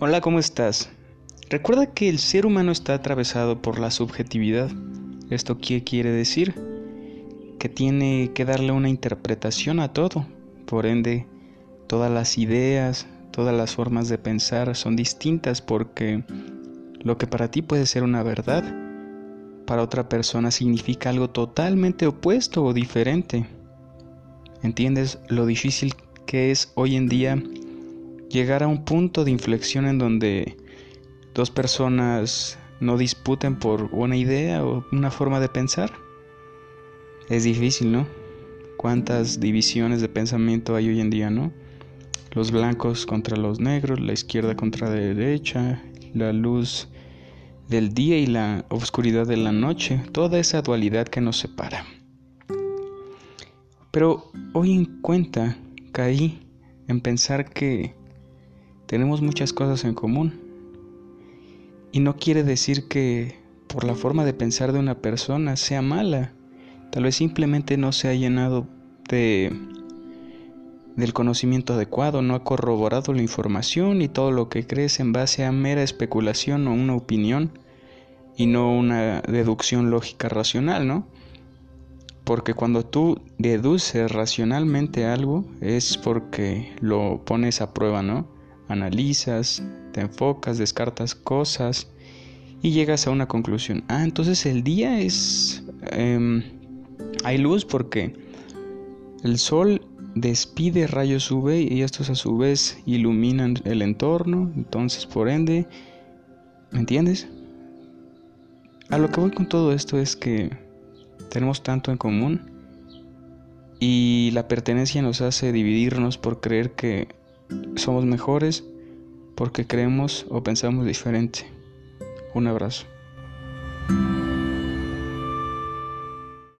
Hola, ¿cómo estás? Recuerda que el ser humano está atravesado por la subjetividad. ¿Esto qué quiere decir? Que tiene que darle una interpretación a todo. Por ende, todas las ideas, todas las formas de pensar son distintas porque lo que para ti puede ser una verdad, para otra persona significa algo totalmente opuesto o diferente. ¿Entiendes lo difícil que es hoy en día llegar a un punto de inflexión en donde dos personas no disputen por una idea o una forma de pensar. Es difícil, ¿no? ¿Cuántas divisiones de pensamiento hay hoy en día, ¿no? Los blancos contra los negros, la izquierda contra la derecha, la luz del día y la oscuridad de la noche, toda esa dualidad que nos separa. Pero hoy en cuenta caí en pensar que tenemos muchas cosas en común. Y no quiere decir que por la forma de pensar de una persona sea mala. Tal vez simplemente no se ha llenado de del conocimiento adecuado, no ha corroborado la información y todo lo que crees en base a mera especulación o una opinión y no una deducción lógica racional, ¿no? Porque cuando tú deduces racionalmente algo es porque lo pones a prueba, ¿no? Analizas, te enfocas, descartas cosas y llegas a una conclusión. Ah, entonces el día es... Em, hay luz porque el sol despide rayos UV y estos a su vez iluminan el entorno, entonces por ende, ¿me entiendes? A lo que voy con todo esto es que tenemos tanto en común y la pertenencia nos hace dividirnos por creer que somos mejores porque creemos o pensamos diferente. Un abrazo.